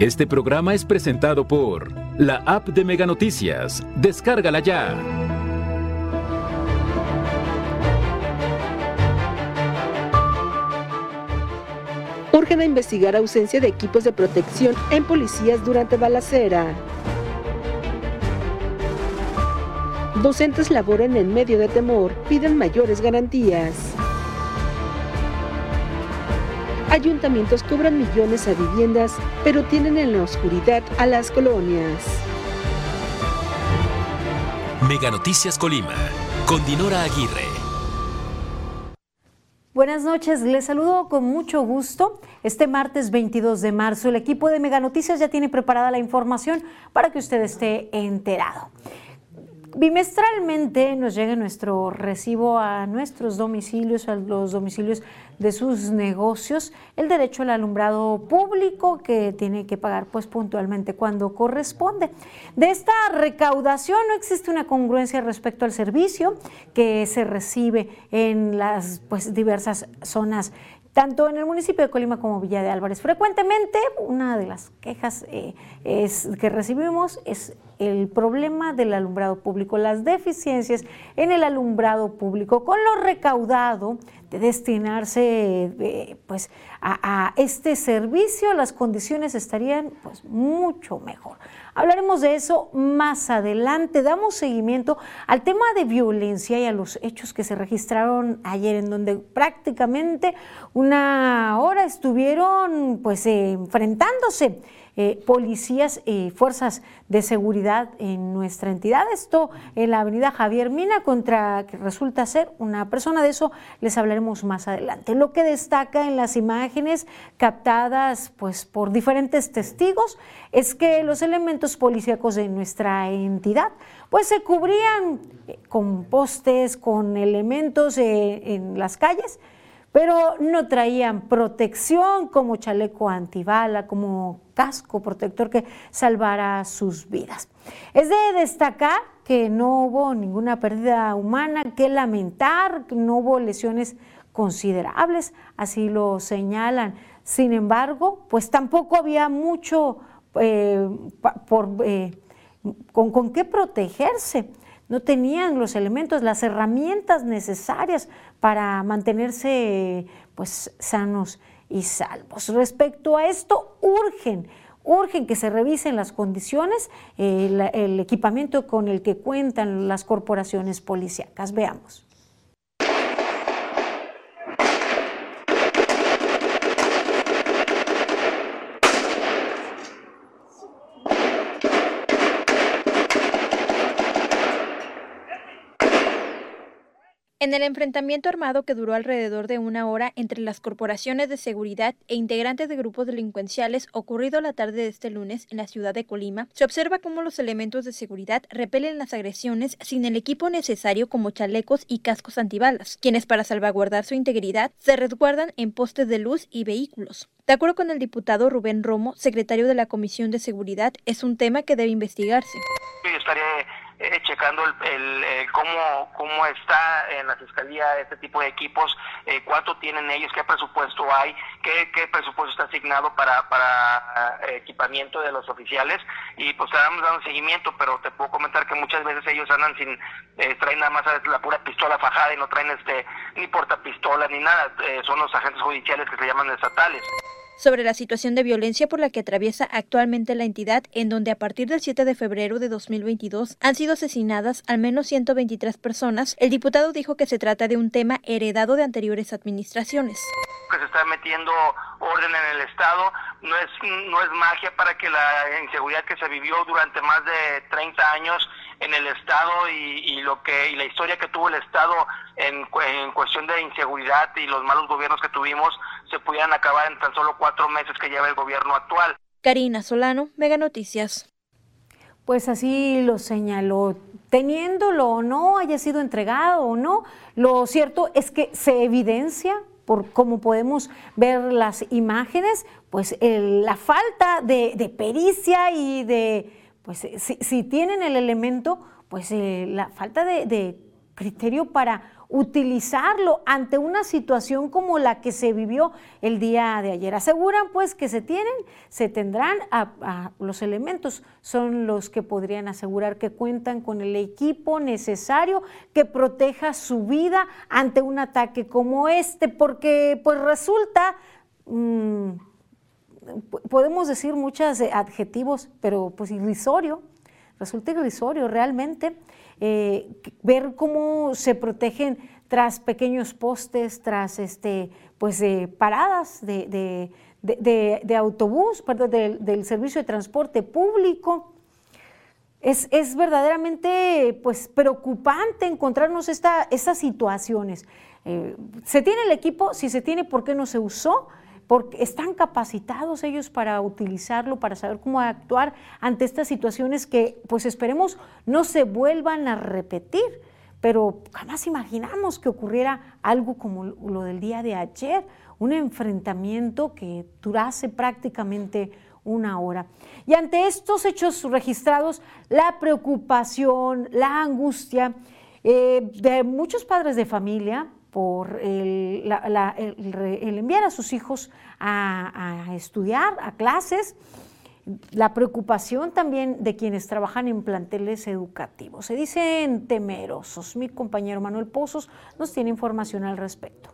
Este programa es presentado por la app de Mega Noticias. Descárgala ya. Urgen a investigar ausencia de equipos de protección en policías durante balacera. Docentes laboran en medio de temor, piden mayores garantías. Ayuntamientos cobran millones a viviendas, pero tienen en la oscuridad a las colonias. Mega Noticias Colima, con Dinora Aguirre. Buenas noches, les saludo con mucho gusto. Este martes 22 de marzo el equipo de Mega Noticias ya tiene preparada la información para que usted esté enterado. Bimestralmente nos llega nuestro recibo a nuestros domicilios, a los domicilios de sus negocios, el derecho al alumbrado público que tiene que pagar pues puntualmente cuando corresponde. De esta recaudación no existe una congruencia respecto al servicio que se recibe en las pues diversas zonas tanto en el municipio de Colima como Villa de Álvarez. Frecuentemente una de las quejas eh, es, que recibimos es el problema del alumbrado público, las deficiencias en el alumbrado público, con lo recaudado de destinarse eh, pues, a, este servicio, las condiciones estarían pues, mucho mejor. Hablaremos de eso más adelante. Damos seguimiento al tema de violencia y a los hechos que se registraron ayer, en donde prácticamente una hora estuvieron pues, enfrentándose eh, policías y fuerzas de seguridad en nuestra entidad. Esto en la avenida Javier Mina contra que resulta ser una persona. De eso les hablaremos más adelante. Lo que destaca en las imágenes captadas pues, por diferentes testigos es que los elementos policíacos de nuestra entidad pues se cubrían con postes, con elementos eh, en las calles pero no traían protección como chaleco antibala, como casco protector que salvara sus vidas. Es de destacar que no hubo ninguna pérdida humana que lamentar, no hubo lesiones considerables, así lo señalan. Sin embargo, pues tampoco había mucho eh, por, eh, con, con qué protegerse no tenían los elementos, las herramientas necesarias para mantenerse pues sanos y salvos. Respecto a esto, urgen, urgen que se revisen las condiciones, eh, el equipamiento con el que cuentan las corporaciones policíacas. Veamos. En el enfrentamiento armado que duró alrededor de una hora entre las corporaciones de seguridad e integrantes de grupos delincuenciales ocurrido la tarde de este lunes en la ciudad de Colima, se observa cómo los elementos de seguridad repelen las agresiones sin el equipo necesario como chalecos y cascos antibalas, quienes para salvaguardar su integridad se resguardan en postes de luz y vehículos. De acuerdo con el diputado Rubén Romo, secretario de la Comisión de Seguridad, es un tema que debe investigarse. Eh, checando el, eh, cómo, cómo está en la fiscalía este tipo de equipos, eh, cuánto tienen ellos, qué presupuesto hay, qué, qué presupuesto está asignado para, para equipamiento de los oficiales. Y pues estamos dando seguimiento, pero te puedo comentar que muchas veces ellos andan sin, traen nada más la pura pistola fajada y no traen este ni portapistola ni nada, son los agentes judiciales que se llaman estatales sobre la situación de violencia por la que atraviesa actualmente la entidad, en donde a partir del 7 de febrero de 2022 han sido asesinadas al menos 123 personas, el diputado dijo que se trata de un tema heredado de anteriores administraciones. Que se está metiendo orden en el Estado, no es, no es magia para que la inseguridad que se vivió durante más de 30 años en el Estado y, lo que y la historia que tuvo el Estado en, en, cuestión de inseguridad y los malos gobiernos que tuvimos se pudieran acabar en tan solo cuatro meses que lleva el gobierno actual. Karina Solano, Mega Noticias. Pues así lo señaló. Teniéndolo o no, haya sido entregado o no, lo cierto es que se evidencia por cómo podemos ver las imágenes, pues la falta de pericia y de pues eh, si, tienen el elemento, pues eh, la falta de, criterio para utilizarlo ante una situación como la que se vivió el día de ayer. Aseguran pues que se tienen, se tendrán los elementos, son los que podrían asegurar que cuentan con el equipo necesario que proteja su vida ante un ataque como este, porque pues resulta... Mm, podemos decir muchos adjetivos, pero pues irrisorio, resulta irrisorio realmente eh, ver cómo se protegen tras pequeños postes, tras este, pues, paradas de, autobús, perdón, del servicio de transporte público. Es, verdaderamente pues, preocupante encontrarnos esta, estas situaciones. Eh, ¿Se tiene el equipo? Si se tiene, ¿por qué no se usó? Porque están capacitados ellos para utilizarlo, para saber cómo actuar ante estas situaciones que, pues esperemos, no se vuelvan a repetir. Pero jamás imaginamos que ocurriera algo como lo del día de ayer, un enfrentamiento que durase prácticamente una hora. Y ante estos hechos registrados, la preocupación, la angustia eh, de muchos padres de familia, por el, enviar a sus hijos a, estudiar, a clases, la preocupación también de quienes trabajan en planteles educativos. Se dicen temerosos. Mi compañero Manuel Pozos nos tiene información al respecto.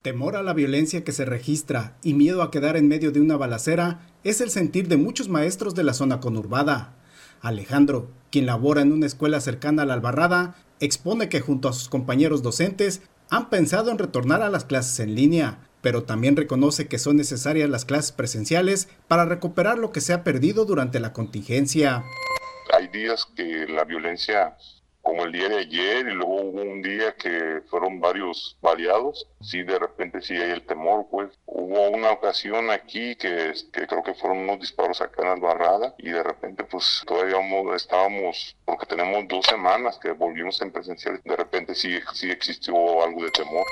Temor a la violencia que se registra y miedo a quedar en medio de una balacera es el sentir de muchos maestros de la zona conurbada. Alejandro, quien labora en una escuela cercana a la Albarrada, expone que junto a sus compañeros docentes han pensado en retornar a las clases en línea, pero también reconoce que son necesarias las clases presenciales para recuperar lo que se ha perdido durante la contingencia. Hay días que la violencia como el día de ayer y luego hubo un día que fueron varios variados, sí de repente sí hay el temor, pues. Hubo una ocasión aquí que, que creo que fueron unos disparos acá en Albarrada y de repente pues todavía estábamos, porque tenemos dos semanas que volvimos en presencial, de repente sí, sí existió algo de temor.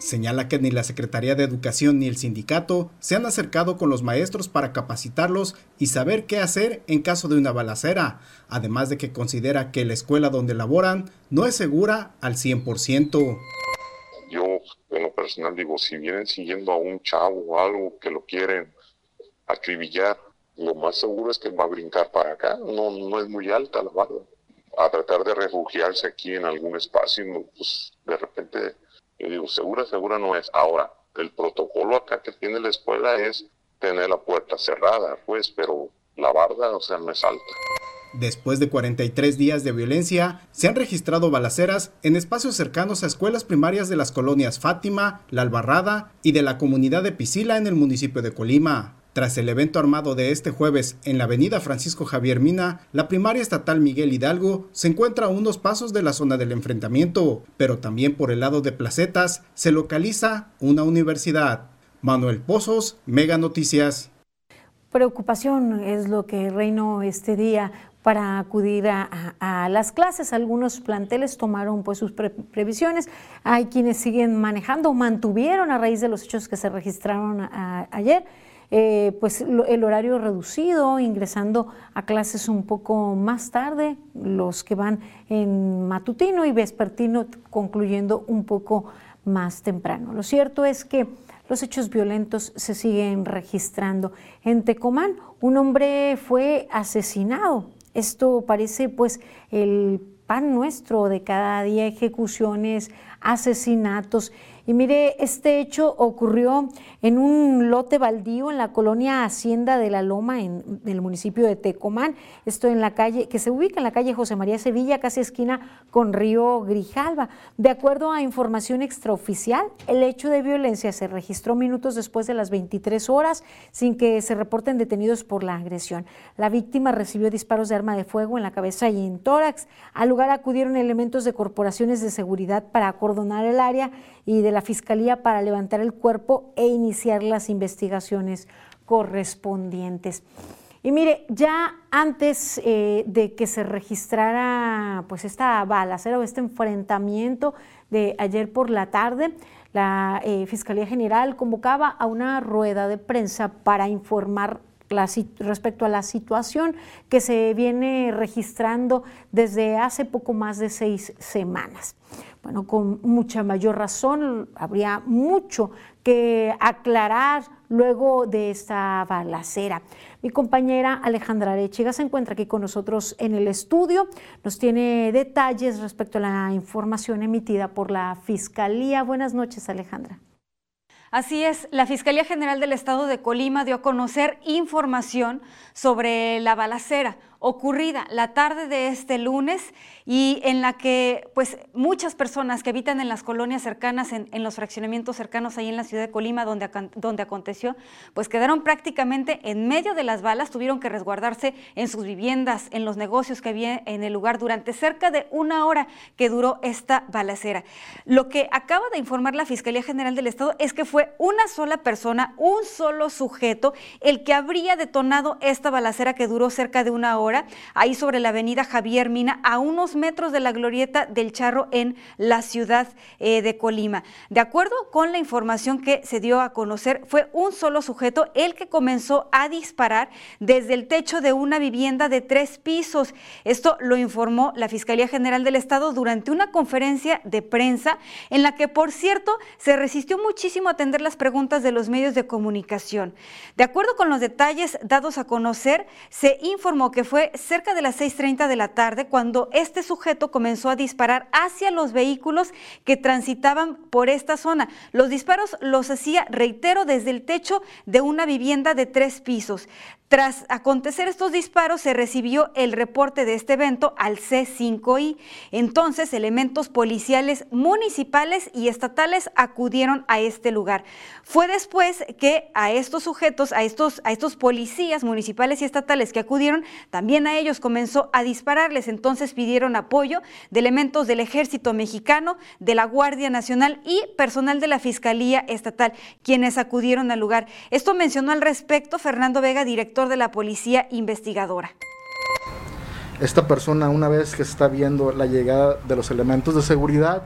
Señala que ni la Secretaría de Educación ni el sindicato se han acercado con los maestros para capacitarlos y saber qué hacer en caso de una balacera, además de que considera que la escuela donde laboran no es segura al 100%. Yo, en lo personal, digo, si vienen siguiendo a un chavo o algo que lo quieren acribillar, lo más seguro es que va a brincar para acá, no, no es muy alta la barra. A tratar de refugiarse aquí en algún espacio, pues de repente y digo, segura, segura no es. Ahora, el protocolo acá que tiene la escuela es tener la puerta cerrada, pues, pero la barda, o sea, no es alta. Después de 43 días de violencia, se han registrado balaceras en espacios cercanos a escuelas primarias de las colonias Fátima, La Albarrada y de la comunidad de Pisila en el municipio de Colima. Tras el evento armado de este jueves en la avenida Francisco Javier Mina, la primaria estatal Miguel Hidalgo se encuentra a unos pasos de la zona del enfrentamiento, pero también por el lado de Placetas se localiza una universidad. Manuel Pozos, Mega Noticias. Preocupación es lo que reinó este día para acudir a, las clases. Algunos planteles tomaron pues sus previsiones. Hay quienes siguen manejando, mantuvieron a raíz de los hechos que se registraron ayer eh, pues el horario reducido, ingresando a clases un poco más tarde, los que van en matutino y vespertino concluyendo un poco más temprano. Lo cierto es que los hechos violentos se siguen registrando. En Tecomán, un hombre fue asesinado. Esto parece pues el pan nuestro de cada día, ejecuciones, asesinatos y mire, este hecho ocurrió en un lote baldío en la colonia Hacienda de la Loma, en, el municipio de Tecomán. Esto en la calle, que se ubica en la calle José María Sevilla, casi esquina con Río Grijalva. De acuerdo a información extraoficial, el hecho de violencia se registró minutos después de las 23 horas sin que se reporten detenidos por la agresión. La víctima recibió disparos de arma de fuego en la cabeza y en tórax. Al lugar acudieron elementos de corporaciones de seguridad para acordonar el área y de la Fiscalía para levantar el cuerpo e iniciar las investigaciones correspondientes. Y mire, ya antes eh, de que se registrara pues esta balacera o este enfrentamiento de ayer por la tarde, la eh, Fiscalía General convocaba a una rueda de prensa para informar respecto a la situación que se viene registrando desde hace poco más de seis semanas. Bueno, con mucha mayor razón habría mucho que aclarar luego de esta balacera. Mi compañera Alejandra Arechiga se encuentra aquí con nosotros en el estudio. Nos tiene detalles respecto a la información emitida por la Fiscalía. Buenas noches, Alejandra. Así es, la Fiscalía General del Estado de Colima dio a conocer información sobre la balacera ocurrida la tarde de este lunes y en la que pues muchas personas que habitan en las colonias cercanas, en, los fraccionamientos cercanos ahí en la ciudad de Colima donde, donde aconteció, pues quedaron prácticamente en medio de las balas, tuvieron que resguardarse en sus viviendas, en los negocios que había en el lugar durante cerca de una hora que duró esta balacera. Lo que acaba de informar la Fiscalía General del Estado es que fue una sola persona, un solo sujeto, el que habría detonado esta balacera que duró cerca de una hora ahí sobre la avenida Javier Mina, a unos metros de la glorieta del Charro en la ciudad eh, de Colima. De acuerdo con la información que se dio a conocer, fue un solo sujeto el que comenzó a disparar desde el techo de una vivienda de tres pisos. Esto lo informó la Fiscalía General del Estado durante una conferencia de prensa en la que, por cierto, se resistió muchísimo a atender las preguntas de los medios de comunicación. De acuerdo con los detalles dados a conocer, se informó que fue cerca de las 6.30 de la tarde cuando este sujeto comenzó a disparar hacia los vehículos que transitaban por esta zona. Los disparos los hacía, reitero, desde el techo de una vivienda de tres pisos. Tras acontecer estos disparos, se recibió el reporte de este evento al C5I. Entonces, elementos policiales municipales y estatales acudieron a este lugar. Fue después que a estos sujetos, a estos, a estos policías municipales y estatales que acudieron, también a ellos comenzó a dispararles. Entonces pidieron apoyo de elementos del Ejército Mexicano, de la Guardia Nacional y personal de la Fiscalía Estatal, quienes acudieron al lugar. Esto mencionó al respecto Fernando Vega, director de la policía investigadora. Esta persona, una vez que está viendo la llegada de los elementos de seguridad,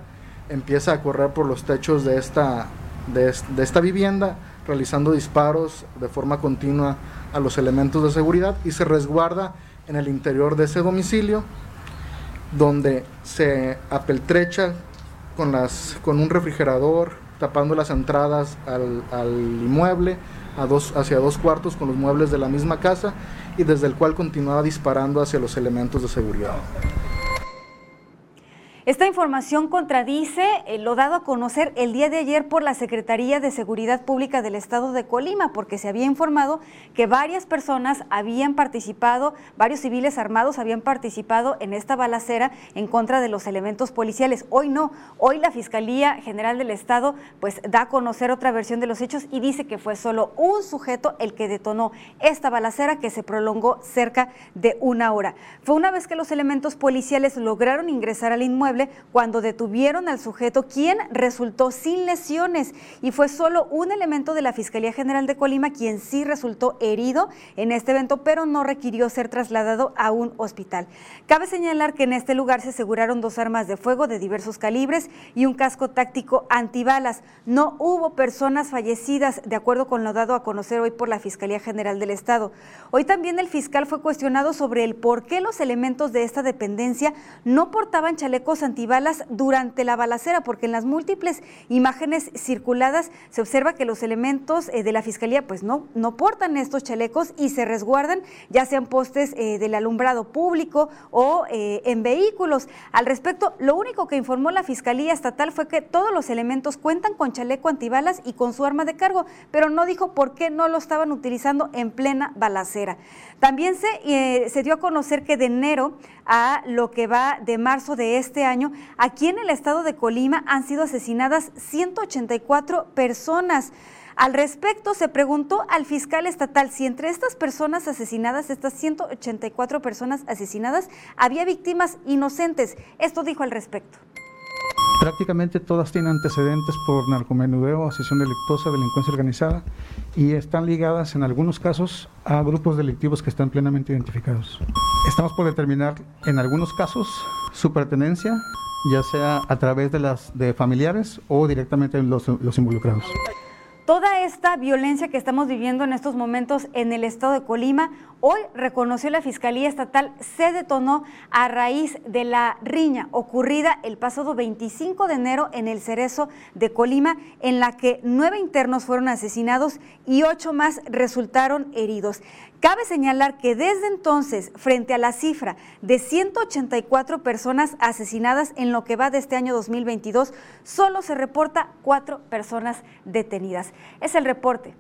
empieza a correr por los techos de esta, de, esta vivienda, realizando disparos de forma continua a los elementos de seguridad y se resguarda en el interior de ese domicilio, donde se apeltrecha con, las, con un refrigerador, tapando las entradas al, al inmueble, dos, hacia dos cuartos con los muebles de la misma casa y desde el cual continuaba disparando hacia los elementos de seguridad. Esta información contradice eh, lo dado a conocer el día de ayer por la Secretaría de Seguridad Pública del Estado de Colima, porque se había informado que varias personas habían participado, varios civiles armados habían participado en esta balacera en contra de los elementos policiales. Hoy no, hoy la Fiscalía General del Estado pues da a conocer otra versión de los hechos y dice que fue solo un sujeto el que detonó esta balacera que se prolongó cerca de una hora. Fue una vez que los elementos policiales lograron ingresar al inmueble cuando detuvieron al sujeto, quien resultó sin lesiones y fue solo un elemento de la Fiscalía General de Colima quien sí resultó herido en este evento, pero no requirió ser trasladado a un hospital. Cabe señalar que en este lugar se aseguraron dos armas de fuego de diversos calibres y un casco táctico antibalas. No hubo personas fallecidas, de acuerdo con lo dado a conocer hoy por la Fiscalía General del Estado. Hoy también el fiscal fue cuestionado sobre el por qué los elementos de esta dependencia no portaban chalecos antibalas durante la balacera, porque en las múltiples imágenes circuladas se observa que los elementos eh, de la fiscalía pues no, no portan estos chalecos y se resguardan ya sean postes eh, del alumbrado público o eh, en vehículos. Al respecto, lo único que informó la Fiscalía Estatal fue que todos los elementos cuentan con chaleco antibalas y con su arma de cargo, pero no dijo por qué no lo estaban utilizando en plena balacera. También se, se dio a conocer que de enero a lo que va de marzo de este año, aquí en el estado de Colima han sido asesinadas 184 personas. Al respecto, se preguntó al fiscal estatal si entre estas personas asesinadas, estas 184 personas asesinadas, había víctimas inocentes. Esto dijo al respecto. Prácticamente todas tienen antecedentes por narcomenudeo, asesión delictuosa, delincuencia organizada y están ligadas en algunos casos a grupos delictivos que están plenamente identificados. Estamos por determinar en algunos casos su pertenencia, ya sea a través de las de familiares o directamente los, los involucrados. Toda esta violencia que estamos viviendo en estos momentos en el estado de Colima, hoy reconoció la Fiscalía Estatal, se detonó a raíz de la riña ocurrida el pasado 25 de enero en el Cerezo de Colima, en la que nueve internos fueron asesinados y ocho más resultaron heridos. Cabe señalar que desde entonces, frente a la cifra de 184 personas asesinadas en lo que va de este año 2022, solo se reporta cuatro personas detenidas. Es el reporte.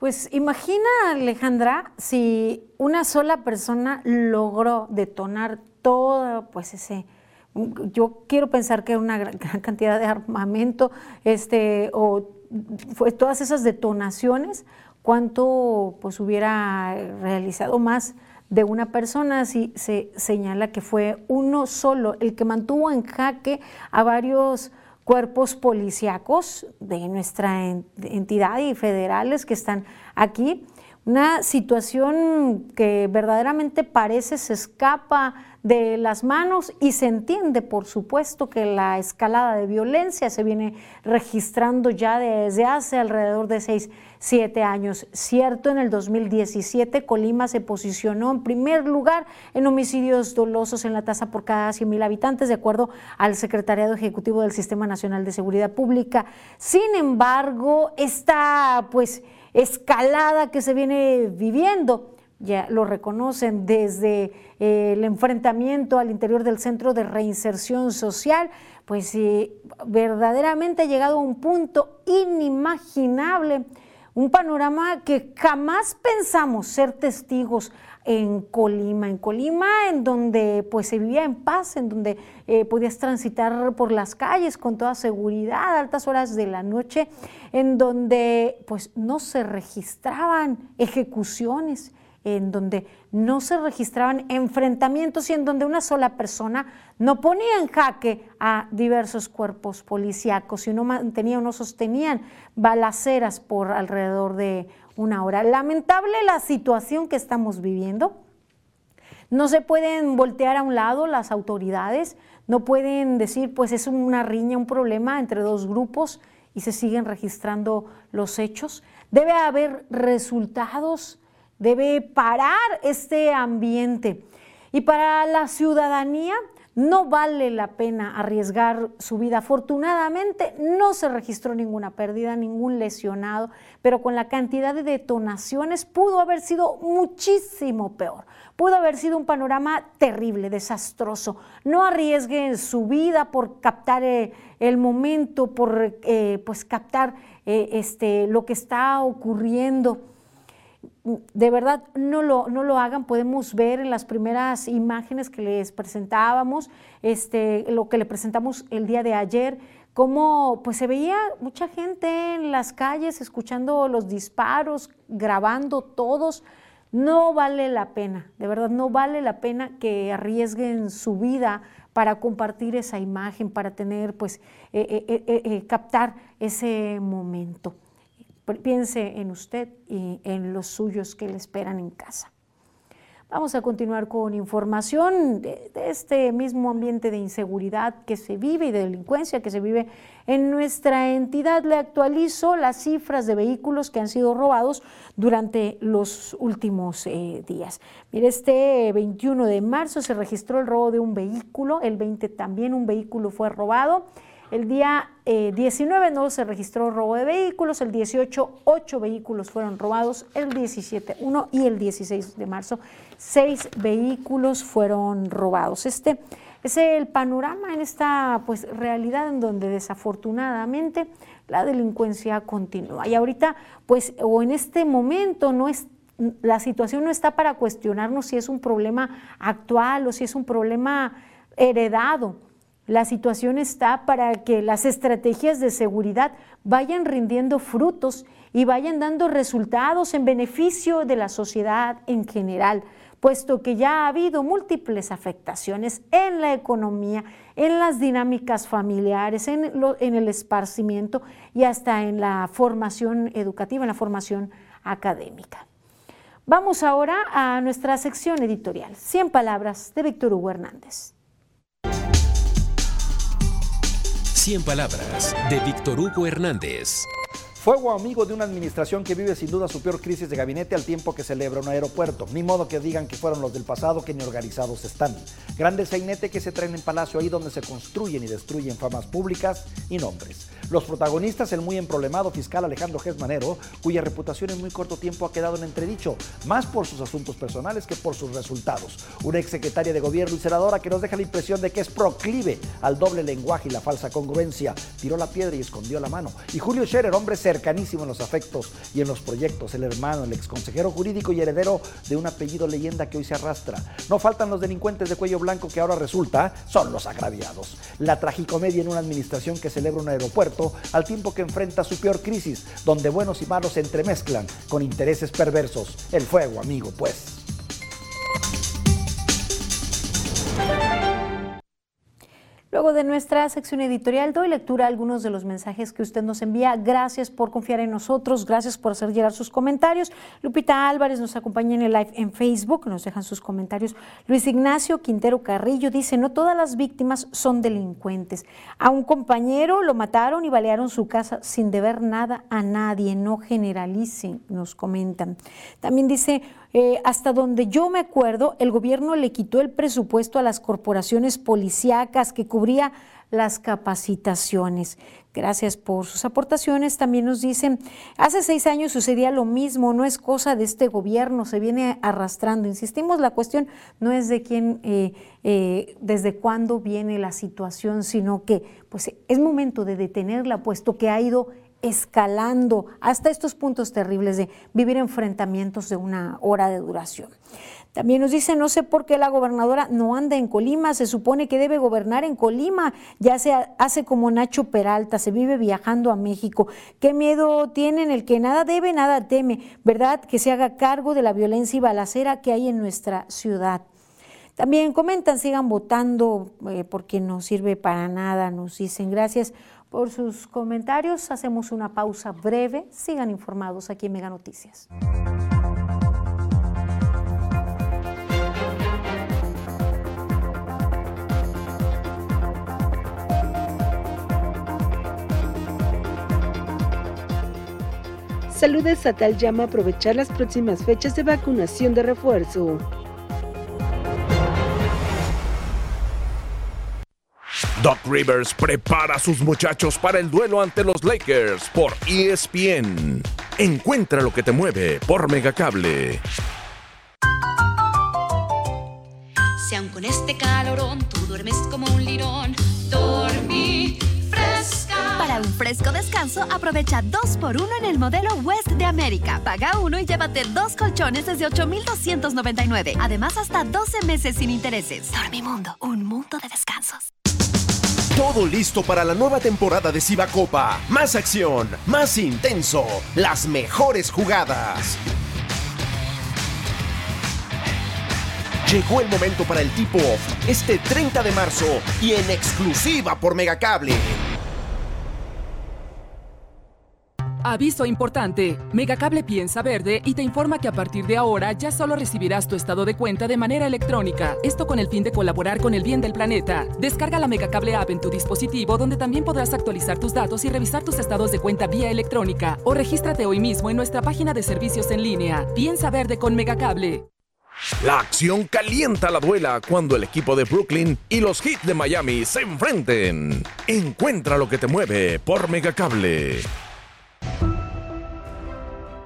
Pues imagina, Alejandra, si una sola persona logró detonar todo, pues ese, yo quiero pensar que una gran, cantidad de armamento, este, o fue todas esas detonaciones, cuánto pues hubiera realizado más de una persona si se señala que fue uno solo el que mantuvo en jaque a varios cuerpos policíacos de nuestra entidad y federales que están aquí. Una situación que verdaderamente parece se escapa de las manos y se entiende, por supuesto, que la escalada de violencia se viene registrando ya desde hace alrededor de seis, siete años. Cierto, en el 2017 Colima se posicionó en primer lugar en homicidios dolosos en la tasa por cada 100 mil habitantes, de acuerdo al Secretariado Ejecutivo del Sistema Nacional de Seguridad Pública. Sin embargo, esta pues escalada que se viene viviendo ya lo reconocen desde eh, el enfrentamiento al interior del Centro de Reinserción Social, pues verdaderamente ha llegado a un punto inimaginable, un panorama que jamás pensamos ser testigos en Colima, en Colima en donde pues se vivía en paz, en donde eh, podías transitar por las calles con toda seguridad a altas horas de la noche, en donde pues no se registraban ejecuciones, en donde no se registraban enfrentamientos y en donde una sola persona no ponía en jaque a diversos cuerpos policíacos, no mantenía o no sostenían balaceras por alrededor de una hora. Lamentable la situación que estamos viviendo. No se pueden voltear a un lado las autoridades, no pueden decir, pues es una riña, un problema entre dos grupos y se siguen registrando los hechos. Debe haber resultados debe parar este ambiente. Y para la ciudadanía no vale la pena arriesgar su vida. Afortunadamente no se registró ninguna pérdida, ningún lesionado, pero con la cantidad de detonaciones pudo haber sido muchísimo peor. Pudo haber sido un panorama terrible, desastroso. No arriesguen su vida por captar eh, el momento, por eh, pues captar eh, este, lo que está ocurriendo de verdad no lo, no lo hagan, podemos ver en las primeras imágenes que les presentábamos, este, lo que le presentamos el día de ayer, cómo pues se veía mucha gente en las calles escuchando los disparos, grabando todos. No vale la pena, de verdad no vale la pena que arriesguen su vida para compartir esa imagen, para tener pues eh, eh, eh, captar ese momento piense en usted y en los suyos que le esperan en casa. Vamos a continuar con información de, este mismo ambiente de inseguridad que se vive y de delincuencia que se vive en nuestra entidad. Le actualizo las cifras de vehículos que han sido robados durante los últimos eh, días. Mire, este 21 de marzo se registró el robo de un vehículo, el 20 también un vehículo fue robado. El día 19 eh, no se registró robo de vehículos, el 18 ocho vehículos fueron robados, el 17 uno y el 16 de marzo seis vehículos fueron robados. Este es el panorama en esta pues realidad en donde desafortunadamente la delincuencia continúa. Y ahorita pues o en este momento no es la situación no está para cuestionarnos si es un problema actual o si es un problema heredado la situación está para que las estrategias de seguridad vayan rindiendo frutos y vayan dando resultados en beneficio de la sociedad en general, puesto que ya ha habido múltiples afectaciones en la economía, en las dinámicas familiares, en, el esparcimiento y hasta en la formación educativa, en la formación académica. Vamos ahora a nuestra sección editorial. 100 palabras de Víctor Hugo Hernández. 100 palabras de Víctor Hugo Hernández. Fuego amigo de una administración que vive sin duda su peor crisis de gabinete al tiempo que celebra un aeropuerto. Ni modo que digan que fueron los del pasado que ni organizados están. Grandes sainete que se traen en palacio ahí donde se construyen y destruyen famas públicas y nombres. Los protagonistas, el muy emproblemado fiscal Alejandro Gesmanero, cuya reputación en muy corto tiempo ha quedado en entredicho, más por sus asuntos personales que por sus resultados. Una exsecretaria de gobierno y senadora que nos deja la impresión de que es proclive al doble lenguaje y la falsa congruencia. Tiró la piedra y escondió la mano. Y Julio Scherer, hombre cercanísimo en los afectos y en los proyectos, el hermano, el exconsejero jurídico y heredero de un apellido leyenda que hoy se arrastra. No faltan los delincuentes de cuello blanco que ahora resulta son los agraviados. La tragicomedia en una administración que celebra un aeropuerto al tiempo que enfrenta su peor crisis, donde buenos y malos se entremezclan con intereses perversos. El fuego, amigo, pues. Luego de nuestra sección editorial doy lectura a algunos de los mensajes que usted nos envía. Gracias por confiar en nosotros, gracias por hacer llegar sus comentarios. Lupita Álvarez nos acompaña en el live en Facebook, nos dejan sus comentarios. Luis Ignacio Quintero Carrillo dice, no todas las víctimas son delincuentes. A un compañero lo mataron y balearon su casa sin deber nada a nadie, no generalicen, nos comentan. También dice, eh, hasta donde yo me acuerdo, el gobierno le quitó el presupuesto a las corporaciones policíacas que cubría las capacitaciones. Gracias por sus aportaciones. También nos dicen, hace seis años sucedía lo mismo, no es cosa de este gobierno, se viene arrastrando. Insistimos, la cuestión no es de quién, eh, eh, desde cuándo viene la situación, sino que pues, es momento de detenerla, puesto que ha ido escalando hasta estos puntos terribles de vivir enfrentamientos de una hora de duración. También nos dice, no sé por qué la gobernadora no anda en Colima, se supone que debe gobernar en Colima, ya se hace como Nacho Peralta, se vive viajando a México. ¿Qué miedo tienen el que nada debe, nada teme? ¿Verdad? Que se haga cargo de la violencia y balacera que hay en nuestra ciudad. También comentan, sigan votando eh, porque no sirve para nada, nos dicen gracias por sus comentarios. Hacemos una pausa breve. Sigan informados aquí en Mega Noticias. Salud Estatal llama a aprovechar las próximas fechas de vacunación de refuerzo. Doc Rivers prepara a sus muchachos para el duelo ante los Lakers por ESPN. Encuentra lo que te mueve por Megacable. Si aun con este calorón tú duermes como un lirón, dormí fresca. Para un fresco descanso, aprovecha 2x1 en el modelo West de América. Paga uno y llévate dos colchones desde 8,299. Además, hasta 12 meses sin intereses. Dormimundo, un mundo de descansos. Todo listo para la nueva temporada de Copa. Más acción, más intenso, las mejores jugadas. Llegó el momento para el tipo off este 30 de marzo y en exclusiva por Megacable. Aviso importante. Megacable piensa verde y te informa que a partir de ahora ya solo recibirás tu estado de cuenta de manera electrónica. Esto con el fin de colaborar con el bien del planeta. Descarga la Megacable app en tu dispositivo donde también podrás actualizar tus datos y revisar tus estados de cuenta vía electrónica. O regístrate hoy mismo en nuestra página de servicios en línea. Piensa verde con Megacable. La acción calienta la duela cuando el equipo de Brooklyn y los Heat de Miami se enfrenten. Encuentra lo que te mueve por Megacable.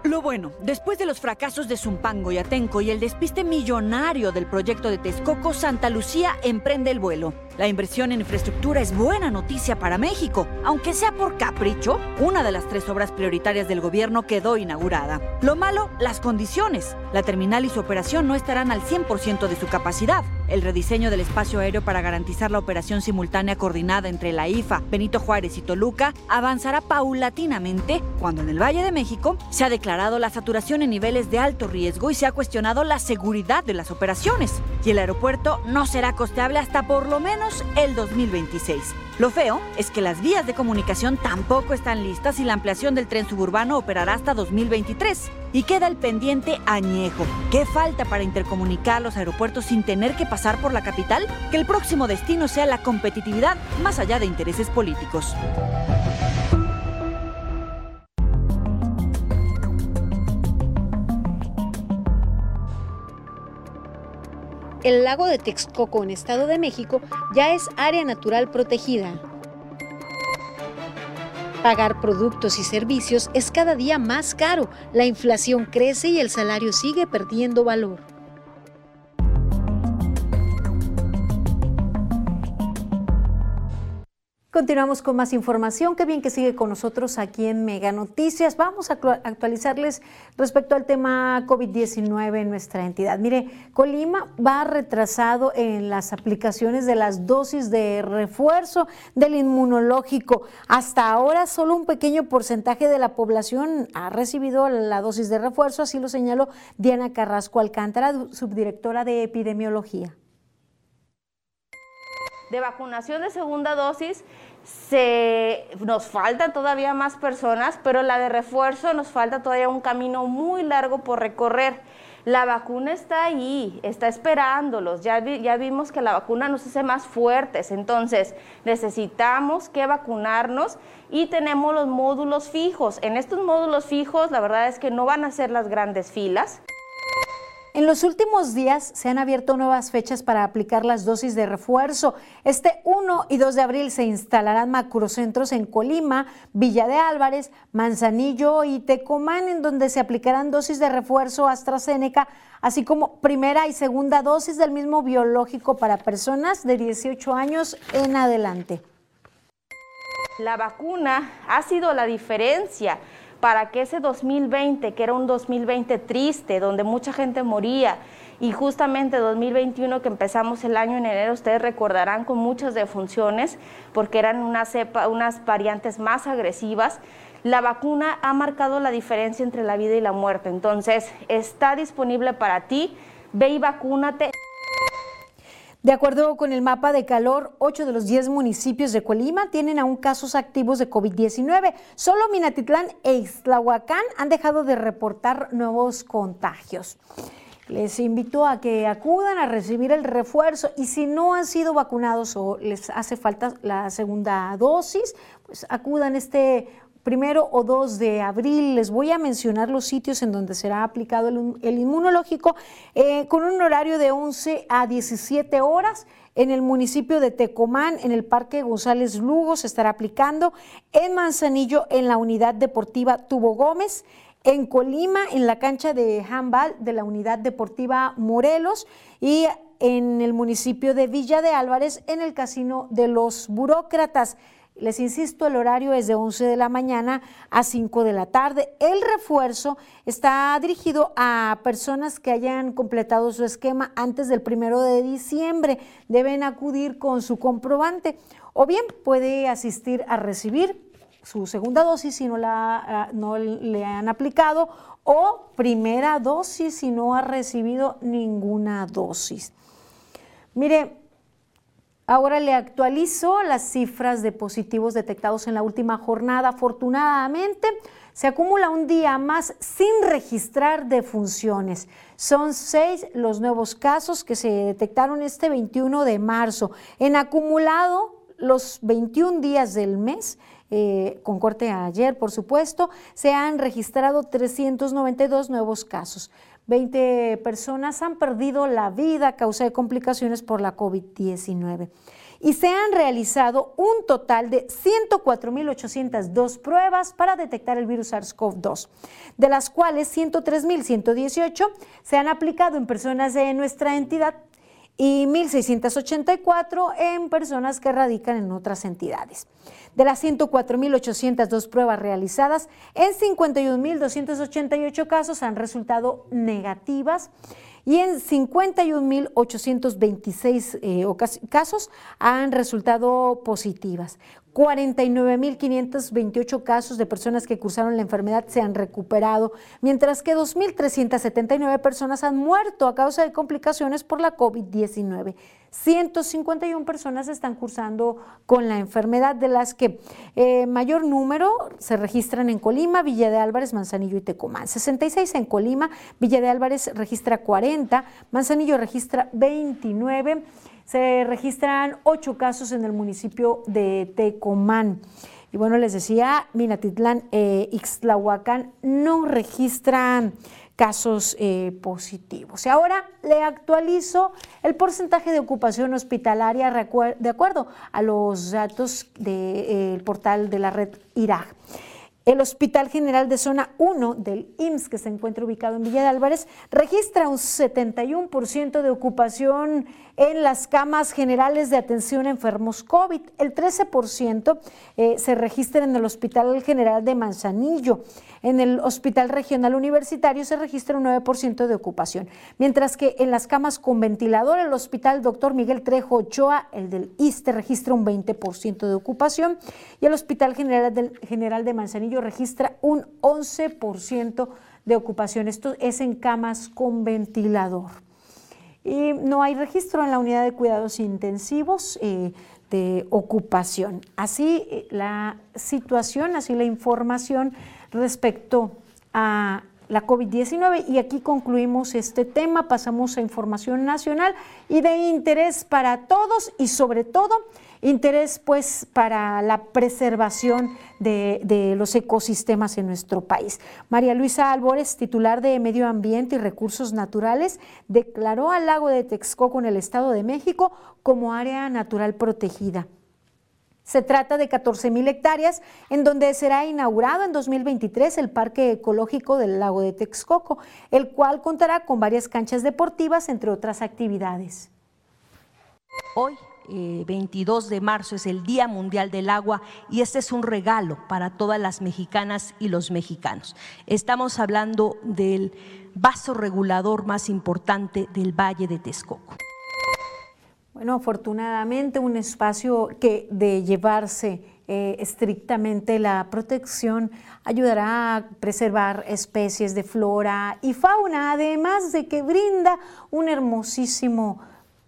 Lo bueno, después de los fracasos de Zumpango y Atenco y el despiste millonario del proyecto de Texcoco, Santa Lucía emprende el vuelo. La inversión en infraestructura es buena noticia para México, aunque sea por capricho, una de las tres obras prioritarias del gobierno quedó inaugurada. Lo malo, las condiciones. La terminal y su operación no estarán al 100% de su capacidad. El rediseño del espacio aéreo para garantizar la operación simultánea coordinada entre la IFA, Benito Juárez y Toluca avanzará paulatinamente cuando en el Valle de México se ha declarado la saturación en niveles de alto riesgo y se ha cuestionado la seguridad de las operaciones. Y el aeropuerto no será costeable hasta por lo menos el 2026. Lo feo es que las vías de comunicación tampoco están listas y la ampliación del tren suburbano operará hasta 2023. Y queda el pendiente añejo. ¿Qué falta para intercomunicar los aeropuertos sin tener que pasar por la capital? Que el próximo destino sea la competitividad más allá de intereses políticos. El lago de Texcoco en Estado de México ya es área natural protegida. Pagar productos y servicios es cada día más caro, la inflación crece y el salario sigue perdiendo valor. Continuamos con más información. Qué bien que sigue con nosotros aquí en Mega Noticias. Vamos a actualizarles respecto al tema COVID-19 en nuestra entidad. Mire, Colima va retrasado en las aplicaciones de las dosis de refuerzo del inmunológico. Hasta ahora solo un pequeño porcentaje de la población ha recibido la dosis de refuerzo, así lo señaló Diana Carrasco Alcántara, subdirectora de epidemiología de vacunación de segunda dosis se, nos faltan todavía más personas, pero la de refuerzo nos falta todavía un camino muy largo por recorrer. La vacuna está ahí, está esperándolos. Ya, ya vimos que la vacuna nos hace más fuertes, entonces necesitamos que vacunarnos y tenemos los módulos fijos. En estos módulos fijos, la verdad es que no van a ser las grandes filas. En los últimos días se han abierto nuevas fechas para aplicar las dosis de refuerzo. Este 1 y 2 de abril se instalarán macrocentros en Colima, Villa de Álvarez, Manzanillo y Tecomán, en donde se aplicarán dosis de refuerzo AstraZeneca, así como primera y segunda dosis del mismo biológico para personas de 18 años en adelante. La vacuna ha sido la diferencia para que ese 2020, que era un 2020 triste, donde mucha gente moría, y justamente 2021 que empezamos el año en enero, ustedes recordarán con muchas defunciones, porque eran unas variantes más agresivas, la vacuna ha marcado la diferencia entre la vida y la muerte. Entonces, está disponible para ti, ve y vacúnate. De acuerdo con el mapa de calor, 8 de los 10 municipios de Colima tienen aún casos activos de COVID-19. Solo Minatitlán e Ixtlahuacán han dejado de reportar nuevos contagios. Les invito a que acudan a recibir el refuerzo y si no han sido vacunados o les hace falta la segunda dosis, pues acudan este primero o 2 de abril. Les voy a mencionar los sitios en donde será aplicado el, inmunológico eh, con un horario de 11 a 17 horas. En el municipio de Tecomán, en el Parque González Lugo, se estará aplicando. En Manzanillo, en la unidad deportiva Tubo Gómez. En Colima, en la cancha de handball de la unidad deportiva Morelos. Y en el municipio de Villa de Álvarez, en el casino de los burócratas. Les insisto, el horario es de 11 de la mañana a 5 de la tarde. El refuerzo está dirigido a personas que hayan completado su esquema antes del primero de diciembre. Deben acudir con su comprobante o bien puede asistir a recibir su segunda dosis si no, la, ah, no le han aplicado o primera dosis si no ha recibido ninguna dosis. Mire, Ahora le actualizo las cifras de positivos detectados en la última jornada. Afortunadamente, se acumula un día más sin registrar defunciones. Son seis los nuevos casos que se detectaron este 21 de marzo. En acumulado, los 21 días del mes, eh, con corte ayer, por supuesto, se han registrado 392 nuevos casos. 20 personas han perdido la vida a causa de complicaciones por la COVID-19 y se han realizado un total de 104.802 pruebas para detectar el virus SARS-CoV-2, de las cuales 103.118 se han aplicado en personas de nuestra entidad y 1.684 en personas que radican en otras entidades. De las 104.802 pruebas realizadas, en 51.288 casos han resultado negativas y en 51.826 eh, casos han resultado positivas. 49.528 casos de personas que cursaron la enfermedad se han recuperado, mientras que 2.379 personas han muerto a causa de complicaciones por la COVID-19. 151 personas están cursando con la enfermedad, de las que eh, mayor número se registran en Colima, Villa de Álvarez, Manzanillo y Tecomán. 66 en Colima, Villa de Álvarez registra 40, Manzanillo registra 29. Se registran ocho casos en el municipio de Tecomán. Y bueno, les decía, Minatitlán, eh, Ixtlahuacán no registran casos eh, positivos. Y ahora le actualizo el porcentaje de ocupación hospitalaria de acuerdo a los datos del portal de la red IRAG. El Hospital General de Zona 1 del IMSS, que se encuentra ubicado en Villa de Álvarez, registra un 71% de ocupación en las camas generales de atención a enfermos COVID. El 13% eh, se registra en el Hospital General de Manzanillo. En el Hospital Regional Universitario se registra un 9% de ocupación, mientras que en las camas con ventilador, el Hospital Dr. Miguel Trejo Ochoa, el del ISTE, registra un 20% de ocupación y el Hospital General, General de Manzanillo registra un 11% de ocupación. Esto es en camas con ventilador. Y no hay registro en la unidad de cuidados intensivos. Eh, de ocupación. Así eh, la situación, así la información respecto a la COVID-19 y aquí concluimos este tema, pasamos a información nacional y de interés para todos y sobre todo interés pues para la preservación de, los ecosistemas en nuestro país. María Luisa Álvarez, titular de Medio Ambiente y Recursos Naturales, declaró al lago de Texcoco en el Estado de México como área natural protegida. Se trata de 14 mil hectáreas en donde será inaugurado en 2023 el Parque Ecológico del Lago de Texcoco, el cual contará con varias canchas deportivas, entre otras actividades. Hoy, 22 eh, de marzo, es el Día Mundial del Agua y este es un regalo para todas las mexicanas y los mexicanos. Estamos hablando del vaso regulador más importante del Valle de Texcoco. Bueno, afortunadamente un espacio que de llevarse eh, estrictamente la protección ayudará a preservar especies de flora y fauna, además de que brinda un hermosísimo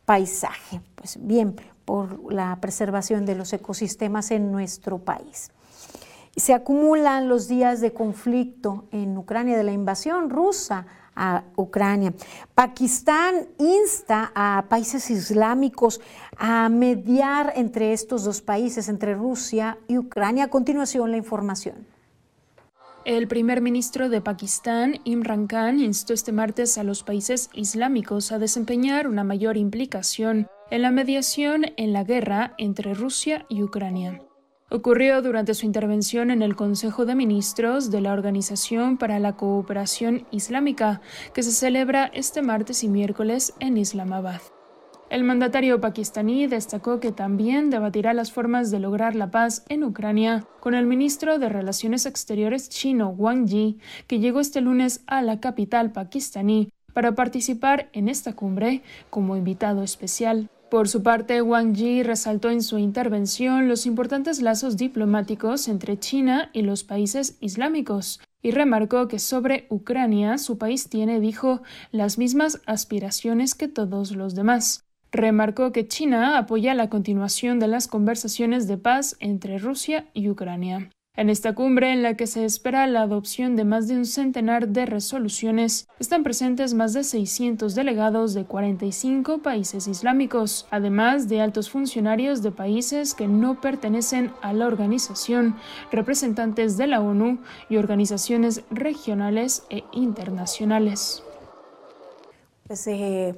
paisaje. Pues bien, por la preservación de los ecosistemas en nuestro país. Se acumulan los días de conflicto en Ucrania de la invasión rusa a Ucrania. Pakistán insta a países islámicos a mediar entre estos dos países, entre Rusia y Ucrania. A continuación, la información. El primer ministro de Pakistán, Imran Khan, instó este martes a los países islámicos a desempeñar una mayor implicación en la mediación en la guerra entre Rusia y Ucrania. Ocurrió durante su intervención en el Consejo de Ministros de la Organización para la Cooperación Islámica, que se celebra este martes y miércoles en Islamabad. El mandatario pakistaní destacó que también debatirá las formas de lograr la paz en Ucrania con el ministro de Relaciones Exteriores chino Wang Yi, que llegó este lunes a la capital pakistaní para participar en esta cumbre como invitado especial. Por su parte, Wang Yi resaltó en su intervención los importantes lazos diplomáticos entre China y los países islámicos y remarcó que sobre Ucrania su país tiene, dijo, las mismas aspiraciones que todos los demás. Remarcó que China apoya la continuación de las conversaciones de paz entre Rusia y Ucrania. En esta cumbre, en la que se espera la adopción de más de un centenar de resoluciones, están presentes más de 600 delegados de 45 países islámicos, además de altos funcionarios de países que no pertenecen a la organización, representantes de la ONU y organizaciones regionales e internacionales. Pues, eh,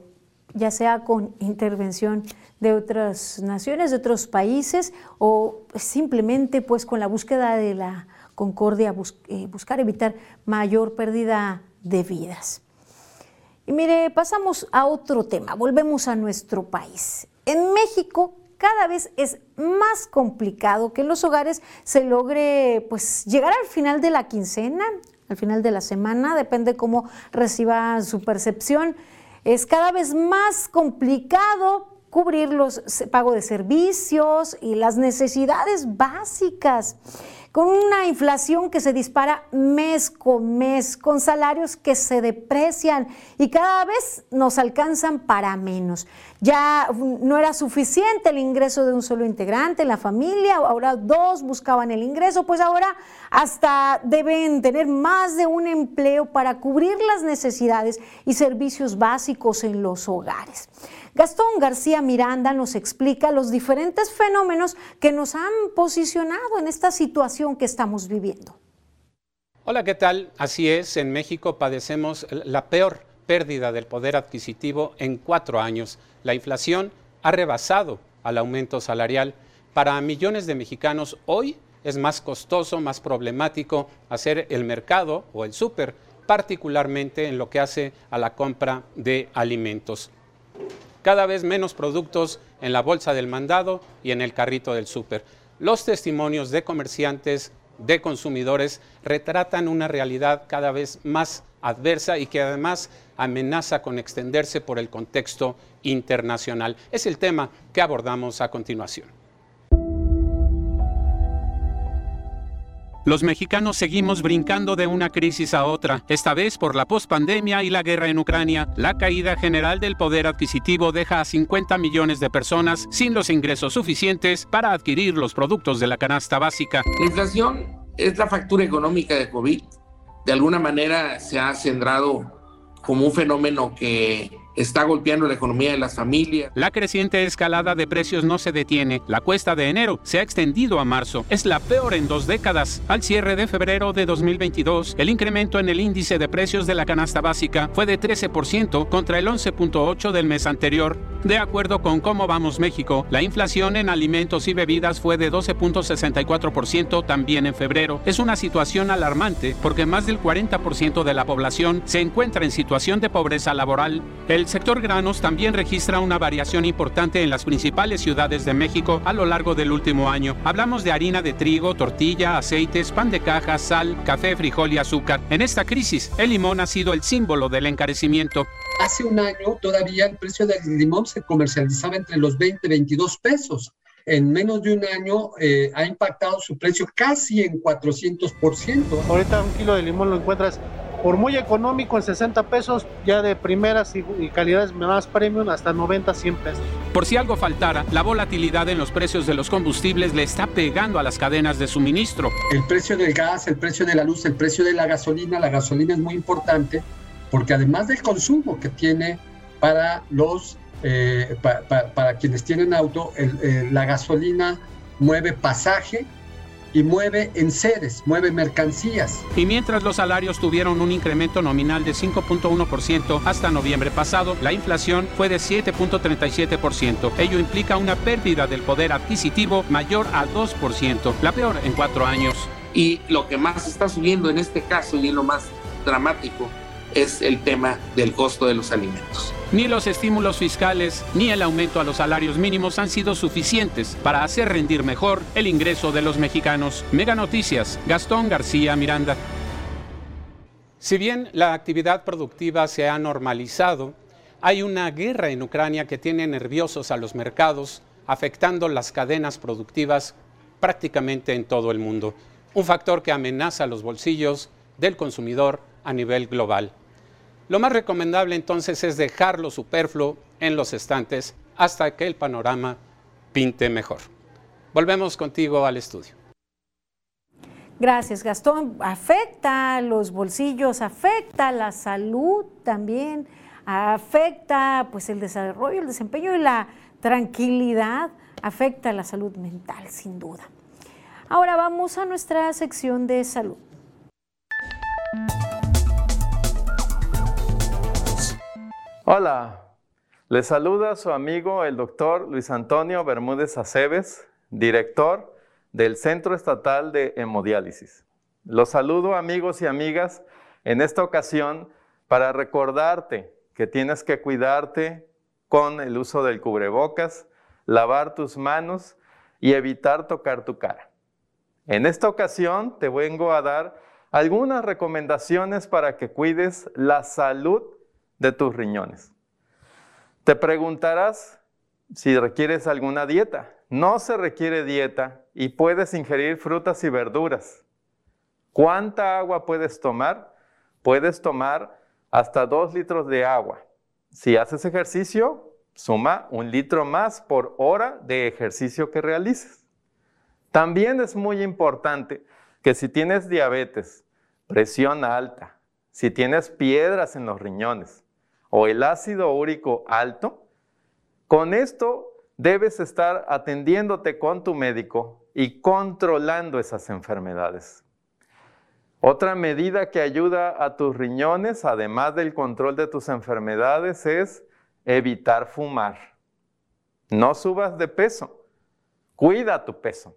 ya sea con intervención de otras naciones, de otros países, o simplemente pues con la búsqueda de la concordia, eh, buscar evitar mayor pérdida de vidas. Y mire, pasamos a otro tema, volvemos a nuestro país. En México cada vez es más complicado que en los hogares se logre pues llegar al final de la quincena, al final de la semana, depende cómo reciba su percepción es cada vez más complicado cubrir los pago de servicios y las necesidades básicas con una inflación que se dispara mes con mes, con salarios que se deprecian y cada vez nos alcanzan para menos. Ya no era suficiente el ingreso de un solo integrante en la familia, ahora dos buscaban el ingreso, pues ahora hasta deben tener más de un empleo para cubrir las necesidades y servicios básicos en los hogares. Gastón García Miranda nos explica los diferentes fenómenos que nos han posicionado en esta situación que estamos viviendo. Hola, ¿qué tal? Así es, en México padecemos la peor pérdida del poder adquisitivo en cuatro años. La inflación ha rebasado al aumento salarial. Para millones de mexicanos hoy es más costoso, más problemático hacer el mercado o el súper, particularmente en lo que hace a la compra de alimentos cada vez menos productos en la bolsa del mandado y en el carrito del súper. Los testimonios de comerciantes, de consumidores, retratan una realidad cada vez más adversa y que además amenaza con extenderse por el contexto internacional. Es el tema que abordamos a continuación. Los mexicanos seguimos brincando de una crisis a otra, esta vez por la pospandemia y la guerra en Ucrania. La caída general del poder adquisitivo deja a 50 millones de personas sin los ingresos suficientes para adquirir los productos de la canasta básica. La inflación es la factura económica de COVID. De alguna manera se ha centrado como un fenómeno que está golpeando la economía de las familias. La creciente escalada de precios no se detiene. La cuesta de enero se ha extendido a marzo. Es la peor en dos décadas. Al cierre de febrero de 2022, el incremento en el índice de precios de la canasta básica fue de 13% contra el 11.8% del mes anterior. De acuerdo con Cómo Vamos México, la inflación en alimentos y bebidas fue de 12.64% también en febrero. Es una situación alarmante porque más del 40% de la población se encuentra en situación de pobreza laboral. El sector granos también registra una variación importante en las principales ciudades de México a lo largo del último año. Hablamos de harina de trigo, tortilla, aceites, pan de caja, sal, café, frijol y azúcar. En esta crisis, el limón ha sido el símbolo del encarecimiento. Hace un año todavía el precio del limón se comercializaba entre los 20 y 22 pesos en menos de un año eh, ha impactado su precio casi en 400%. Ahorita un kilo de limón lo encuentras por muy económico en 60 pesos, ya de primeras y, calidades más premium hasta 90, 100 pesos. Por si algo faltara, la volatilidad en los precios de los combustibles le está pegando a las cadenas de suministro. El precio del gas, el precio de la luz, el precio de la gasolina, la gasolina es muy importante porque además del consumo que tiene para los eh, para quienes tienen auto, la gasolina mueve pasaje, y mueve enseres, mueve mercancías. Y mientras los salarios tuvieron un incremento nominal de 5.1% hasta noviembre pasado, la inflación fue de 7.37%. Ello implica una pérdida del poder adquisitivo mayor a 2%, la peor en cuatro años. Y lo que más está subiendo en este caso y lo más dramático es el tema del costo de los alimentos. Ni los estímulos fiscales ni el aumento a los salarios mínimos han sido suficientes para hacer rendir mejor el ingreso de los mexicanos. Mega Noticias, Gastón García Miranda. Si bien la actividad productiva se ha normalizado, hay una guerra en Ucrania que tiene nerviosos a los mercados, afectando las cadenas productivas prácticamente en todo el mundo. Un factor que amenaza los bolsillos del consumidor a nivel global. Lo más recomendable entonces es dejar lo superfluo en los estantes hasta que el panorama pinte mejor. Volvemos contigo al estudio. Gracias, Gastón. Afecta los bolsillos, afecta la salud también, afecta pues el desarrollo, el desempeño y la tranquilidad, afecta la salud mental, sin duda. Ahora vamos a nuestra sección de salud. Hola, les saluda su amigo el doctor Luis Antonio Bermúdez Aceves, director del Centro Estatal de Hemodiálisis. Los saludo amigos y amigas en esta ocasión para recordarte que tienes que cuidarte con el uso del cubrebocas, lavar tus manos y evitar tocar tu cara. En esta ocasión te vengo a dar algunas recomendaciones para que cuides la salud de tus riñones. Te preguntarás, si requieres alguna dieta. No se requiere dieta y puedes ingerir frutas y verduras. ¿Cuánta agua puedes tomar? Puedes tomar hasta dos litros de agua. Si haces ejercicio, suma un litro más por hora de ejercicio que realices. También es muy importante que si tienes diabetes, presión alta, si tienes piedras en los riñones o el ácido úrico alto, con esto debes estar atendiéndote con tu médico y controlando esas enfermedades. Otra medida que ayuda a tus riñones, además del control de tus enfermedades, es evitar fumar. No subas de peso, cuida tu peso.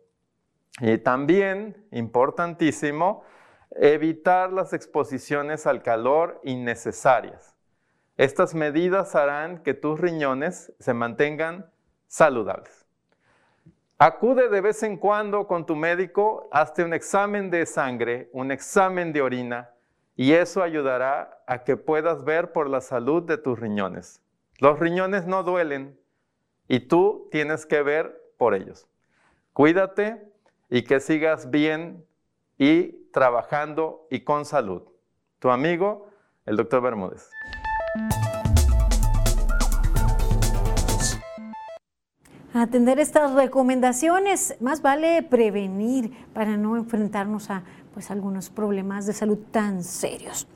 Y también, importantísimo, evitar las exposiciones al calor innecesarias. Estas medidas harán que tus riñones se mantengan saludables. Acude de vez en cuando con tu médico, hazte un examen de sangre, un examen de orina, y eso ayudará a que puedas ver por la salud de tus riñones. Los riñones no duelen y tú tienes que ver por ellos. Cuídate y que sigas bien y trabajando y con salud. Tu amigo, el doctor Bermúdez. Atender estas recomendaciones, más vale prevenir para no enfrentarnos a pues algunos problemas de salud tan serios.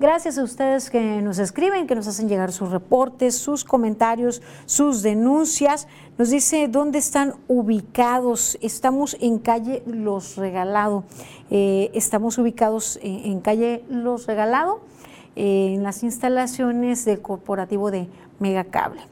Gracias a ustedes que nos escriben, que nos hacen llegar sus reportes, sus comentarios, sus denuncias. Nos dice dónde están ubicados. Estamos en calle Los Regalado. Eh, estamos ubicados en, calle Los Regalado, en las instalaciones del corporativo de Megacable.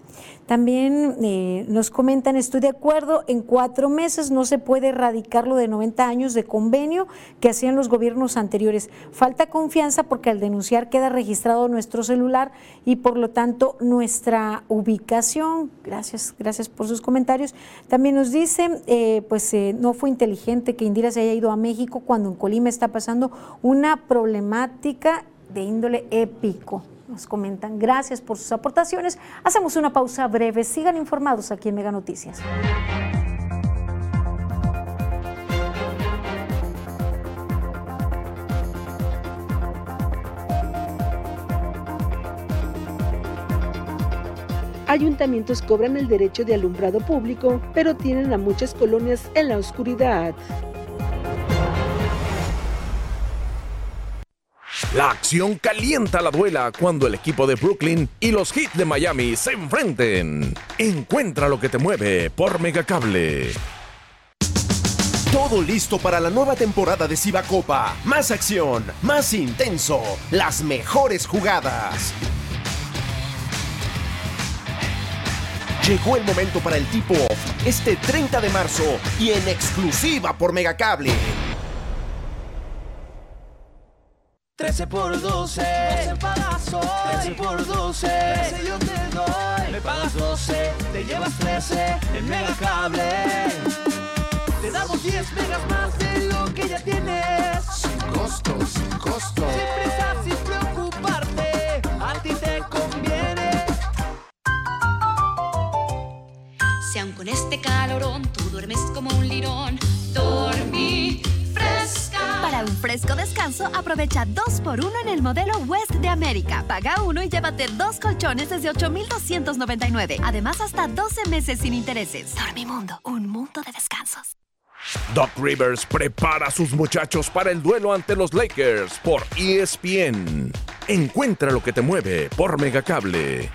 También eh, nos comentan, estoy de acuerdo, en cuatro meses no se puede erradicar lo de 90 años de convenio que hacían los gobiernos anteriores. Falta confianza porque al denunciar queda registrado nuestro celular y por lo tanto nuestra ubicación. Gracias, gracias por sus comentarios. También nos dice, eh, pues eh, no fue inteligente que Indira se haya ido a México cuando en Colima está pasando una problemática de índole épico nos comentan. Gracias por sus aportaciones. Hacemos una pausa breve. Sigan informados aquí en Mega Noticias. Ayuntamientos cobran el derecho de alumbrado público, pero tienen a muchas colonias en la oscuridad. La acción calienta la duela cuando el equipo de Brooklyn y los Heat de Miami se enfrenten. Encuentra lo que te mueve por Megacable. Todo listo para la nueva temporada de Siva Copa. Más acción, más intenso, las mejores jugadas. Llegó el momento para el tipo este 30 de marzo y en exclusiva por Megacable. 13 por 12, 12 pagas hoy. 13 por 12, 13 yo te doy. Me pagas 12, te llevas 13 en Megacable. Te damos 10 megas más de lo que ya tienes. Sin costo, sin costo. Sin prisa, sin preocuparte, a ti te conviene. Si aun con este calorón tú duermes como un lirón, dormí para un fresco descanso, aprovecha 2x1 en el modelo West de América. Paga uno y llévate dos colchones desde 8,299. Además, hasta 12 meses sin intereses. Dormimundo, un mundo de descansos. Doc Rivers prepara a sus muchachos para el duelo ante los Lakers por ESPN. Encuentra lo que te mueve por Megacable.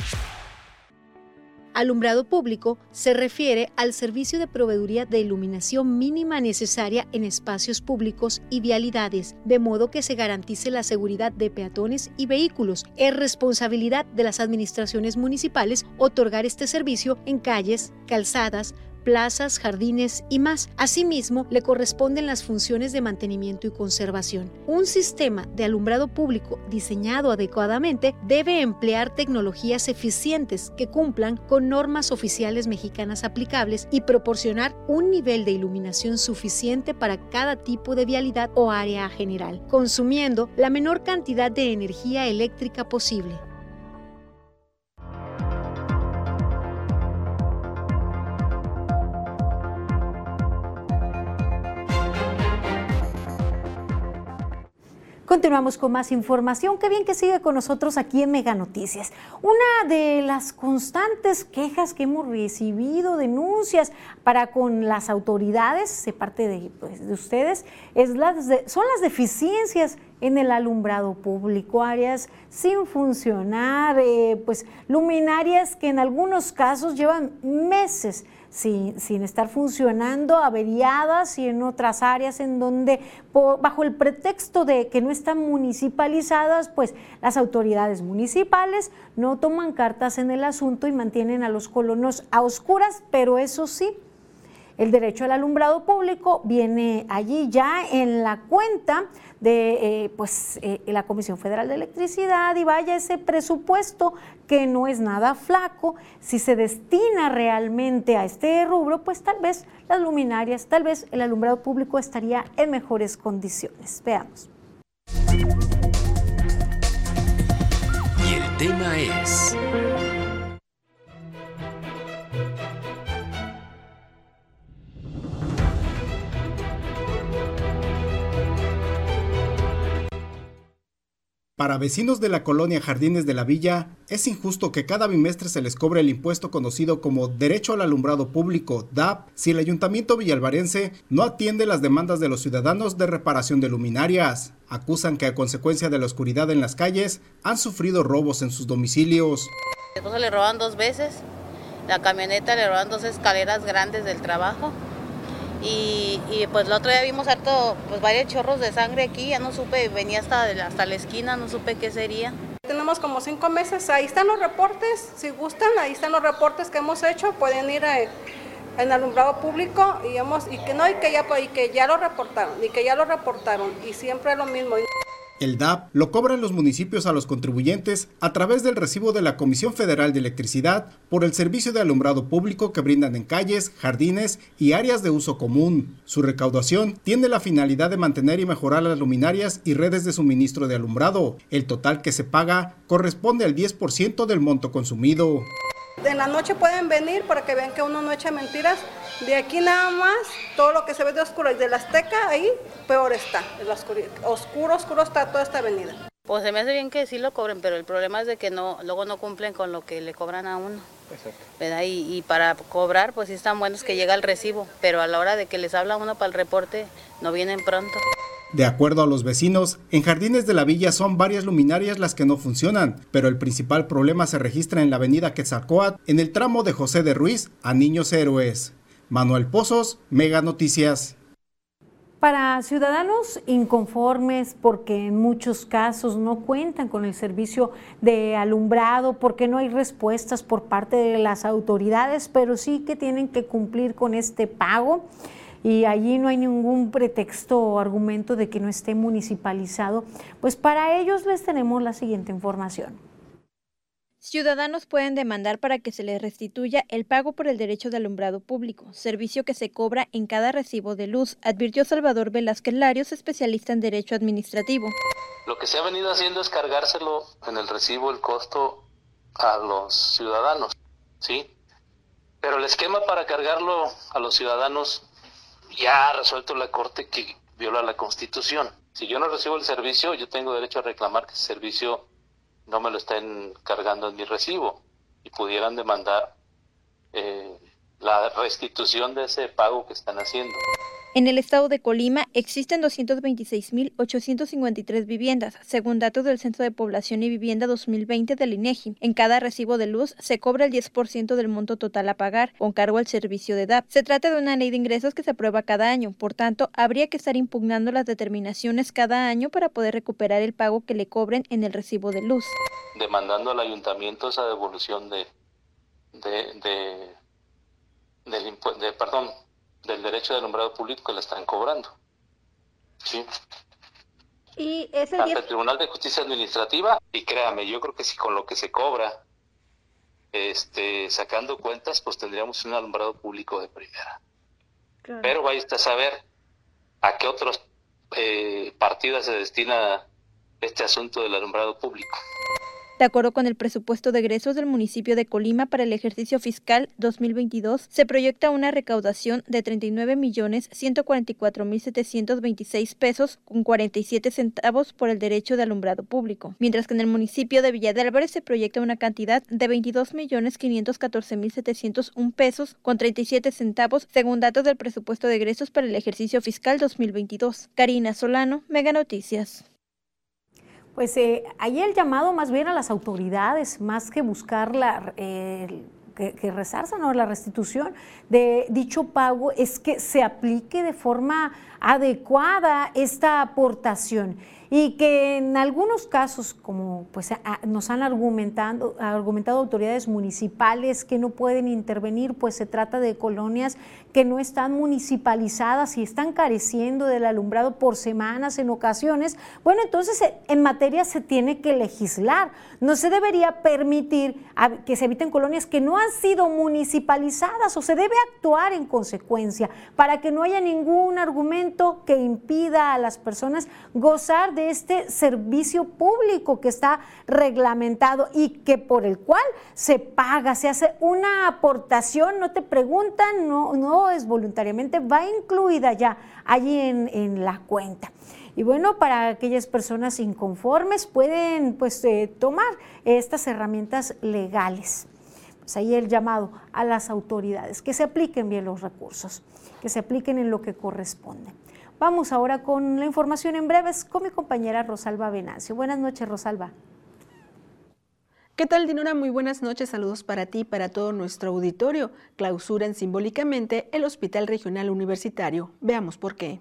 Alumbrado público se refiere al servicio de proveeduría de iluminación mínima necesaria en espacios públicos y vialidades, de modo que se garantice la seguridad de peatones y vehículos. Es responsabilidad de las administraciones municipales otorgar este servicio en calles, calzadas, plazas, jardines y más. Asimismo, le corresponden las funciones de mantenimiento y conservación. Un sistema de alumbrado público diseñado adecuadamente debe emplear tecnologías eficientes que cumplan con normas oficiales mexicanas aplicables y proporcionar un nivel de iluminación suficiente para cada tipo de vialidad o área general, consumiendo la menor cantidad de energía eléctrica posible. Continuamos con más información. Qué bien que sigue con nosotros aquí en Mega Noticias. Una de las constantes quejas que hemos recibido, denuncias para con las autoridades de parte de, pues, de ustedes, es las son las deficiencias en el alumbrado público, áreas sin funcionar, eh, pues luminarias que en algunos casos llevan meses sin, sin, estar funcionando, averiadas y en otras áreas en donde bajo el pretexto de que no están municipalizadas, pues las autoridades municipales no toman cartas en el asunto y mantienen a los colonos a oscuras, pero eso sí, el derecho al alumbrado público viene allí ya en la cuenta de eh, pues, eh, la Comisión Federal de Electricidad y vaya ese presupuesto que no es nada flaco. Si se destina realmente a este rubro, pues tal vez las luminarias, tal vez el alumbrado público estaría en mejores condiciones. Veamos. Y el tema es... Para vecinos de la colonia Jardines de la Villa, es injusto que cada bimestre se les cobre el impuesto conocido como Derecho al Alumbrado Público, DAP, si el Ayuntamiento villalvarense no atiende las demandas de los ciudadanos de reparación de luminarias. Acusan que a consecuencia de la oscuridad en las calles han sufrido robos en sus domicilios. Mi esposo le roban dos veces, la camioneta le roban dos escaleras grandes del trabajo y, pues el otro día vimos harto, pues varios chorros de sangre aquí, ya no supe, venía hasta, hasta la esquina, no supe qué sería. Tenemos como cinco meses, ahí están los reportes, si gustan, ahí están los reportes que hemos hecho, pueden ir a, en alumbrado público y hemos y que no y que ya y que ya lo reportaron y que ya lo reportaron y siempre lo mismo. El DAP lo cobran los municipios a los contribuyentes a través del recibo de la Comisión Federal de Electricidad por el servicio de alumbrado público que brindan en calles, jardines y áreas de uso común. Su recaudación tiene la finalidad de mantener y mejorar las luminarias y redes de suministro de alumbrado. El total que se paga corresponde al 10% del monto consumido. En la noche pueden venir para que vean que uno no echa mentiras. De aquí nada más, todo lo que se ve de oscuro y de la Azteca, ahí peor está. oscuro, oscuro está toda esta avenida. Pues se me hace bien que sí lo cobren, pero el problema es de que no, luego no cumplen con lo que le cobran a uno. Exacto. Y, y, para cobrar, pues sí están buenos que llega el recibo, pero a la hora de que les habla uno para el reporte, no vienen pronto. De acuerdo a los vecinos, en Jardines de la Villa son varias luminarias las que no funcionan, pero el principal problema se registra en la avenida Quetzalcoatl, en el tramo de José de Ruiz a Niños Héroes. Manuel Pozos, Mega Noticias. Para ciudadanos inconformes porque en muchos casos no cuentan con el servicio de alumbrado, porque no hay respuestas por parte de las autoridades, pero sí que tienen que cumplir con este pago y allí no hay ningún pretexto o argumento de que no esté municipalizado, pues para ellos les tenemos la siguiente información. Ciudadanos pueden demandar para que se les restituya el pago por el derecho de alumbrado público, servicio que se cobra en cada recibo de luz, advirtió Salvador Velázquez Larios, especialista en derecho administrativo. Lo que se ha venido haciendo es cargárselo en el recibo el costo a los ciudadanos, ¿sí? Pero el esquema para cargarlo a los ciudadanos ya ha resuelto la Corte que viola la Constitución. Si yo no recibo el servicio, yo tengo derecho a reclamar que ese servicio no me lo estén cargando en mi recibo y pudieran demandar eh, la restitución de ese pago que están haciendo. En el estado de Colima existen 226.853 viviendas, según datos del Centro de Población y Vivienda 2020 del INEGI. En cada recibo de luz se cobra el 10% del monto total a pagar, con cargo al servicio de DAP. Se trata de una ley de ingresos que se aprueba cada año, por tanto, habría que estar impugnando las determinaciones cada año para poder recuperar el pago que le cobren en el recibo de luz. Demandando al ayuntamiento esa devolución de, de, de, del de, perdón, del derecho de alumbrado público que le están cobrando. Sí. Y ese el Tribunal de Justicia Administrativa, y créame, yo creo que si con lo que se cobra, este, sacando cuentas, pues tendríamos un alumbrado público de primera. Pero vaya a saber a qué otros eh, partidas se destina este asunto del alumbrado público. De acuerdo con el presupuesto de egresos del municipio de Colima para el ejercicio fiscal 2022, se proyecta una recaudación de 39.144.726 pesos con 47 centavos por el derecho de alumbrado público, mientras que en el municipio de Villa de Álvarez se proyecta una cantidad de 22.514.701 pesos con 37 centavos, según datos del presupuesto de egresos para el ejercicio fiscal 2022. Karina Solano, Mega Noticias. Pues eh, ahí el llamado más bien a las autoridades, más que buscar la, eh, que, que la restitución de dicho pago, es que se aplique de forma adecuada esta aportación y que en algunos casos, como pues nos han argumentado, argumentado autoridades municipales que no pueden intervenir, pues se trata de colonias que no están municipalizadas y están careciendo del alumbrado por semanas en ocasiones. Bueno, entonces eh, en materia se tiene que legislar. No se debería permitir que se eviten colonias que no han sido municipalizadas o se debe actuar en consecuencia para que no haya ningún argumento que impida a las personas gozar de este servicio público que está reglamentado y que por el cual se paga, se hace una aportación, no te preguntan, no, no es voluntariamente, va incluida ya allí en, en la cuenta. Y bueno, para aquellas personas inconformes pueden pues eh, tomar estas herramientas legales. Pues ahí el llamado a las autoridades, que se apliquen bien los recursos, que se apliquen en lo que corresponde. Vamos ahora con la información en breves con mi compañera Rosalba Venancio. Buenas noches, Rosalba. ¿Qué tal, Dinora? Muy buenas noches. Saludos para ti y para todo nuestro auditorio. Clausuran simbólicamente el Hospital Regional Universitario. Veamos por qué.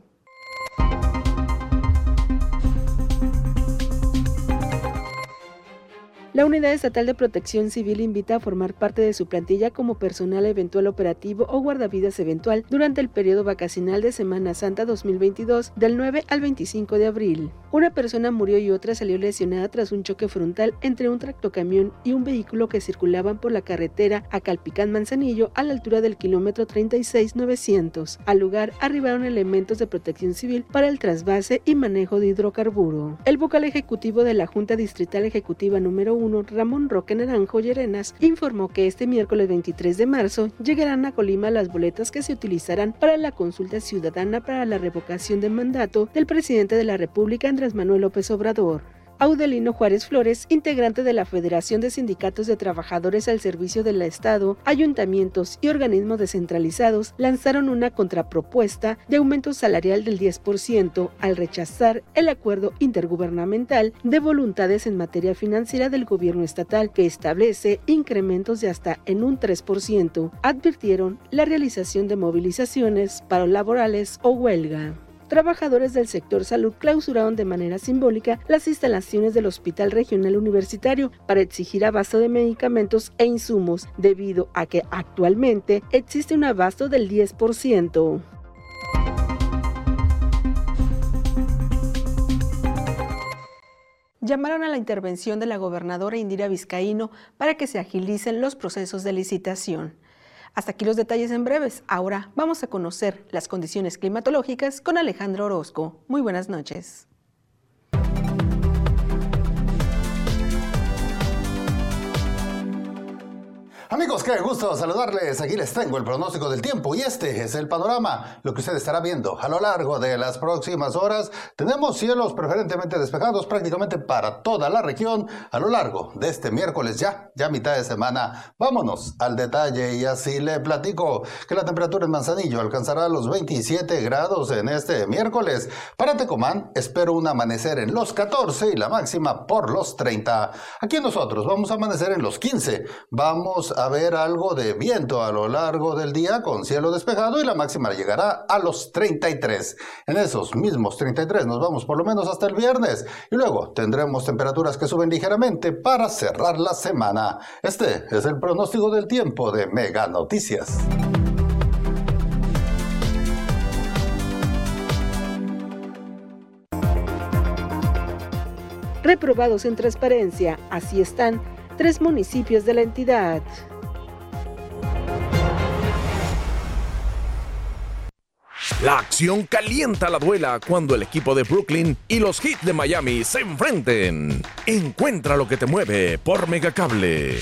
La Unidad Estatal de Protección Civil invita a formar parte de su plantilla como personal eventual operativo o guardavidas eventual durante el periodo vacacional de Semana Santa 2022 del 9 al 25 de abril. Una persona murió y otra salió lesionada tras un choque frontal entre un tractocamión y un vehículo que circulaban por la carretera a Calpicán Manzanillo a la altura del kilómetro 36900. Al lugar arribaron elementos de protección civil para el trasvase y manejo de hidrocarburo. El vocal ejecutivo de la Junta Distrital Ejecutiva número 1 Ramón Roque Naranjo Llerenas, informó que este miércoles 23 de marzo llegarán a Colima las boletas que se utilizarán para la consulta ciudadana para la revocación del mandato del presidente de la República Andrés Manuel López Obrador. Audelino Juárez Flores, integrante de la Federación de Sindicatos de Trabajadores al Servicio del Estado, ayuntamientos y organismos descentralizados, lanzaron una contrapropuesta de aumento salarial del 10% al rechazar el acuerdo intergubernamental de voluntades en materia financiera del gobierno estatal que establece incrementos de hasta en un 3%. Advirtieron la realización de movilizaciones, paros laborales o huelga. Trabajadores del sector salud clausuraron de manera simbólica las instalaciones del Hospital Regional Universitario para exigir abasto de medicamentos e insumos, debido a que actualmente existe un abasto del 10%. llamaron a la intervención de la gobernadora Indira Vizcaíno para que se agilicen los procesos de licitación. Hasta aquí los detalles en breves. Ahora vamos a conocer las condiciones climatológicas con Alejandro Orozco. Muy buenas noches. Amigos, qué gusto saludarles. Aquí les tengo el pronóstico del tiempo y este es el panorama, lo que usted estará viendo a lo largo de las próximas horas. Tenemos cielos preferentemente despejados prácticamente para toda la región a lo largo de este miércoles ya, ya mitad de semana. Vámonos al detalle y así le platico que la temperatura en Manzanillo alcanzará los 27 grados en este miércoles. Para Tecomán espero un amanecer en los 14 y la máxima por los 30. Aquí nosotros vamos a amanecer en los 15. Vamos a ver algo de viento a lo largo del día con cielo despejado y la máxima llegará a los 33. En esos mismos 33 nos vamos por lo menos hasta el viernes y luego tendremos temperaturas que suben ligeramente para cerrar la semana. Este es el pronóstico del tiempo de Mega Noticias. Reprobados en transparencia, así están tres municipios de la entidad. La acción calienta la duela cuando el equipo de Brooklyn y los Heat de Miami se enfrenten. Encuentra lo que te mueve por Megacable.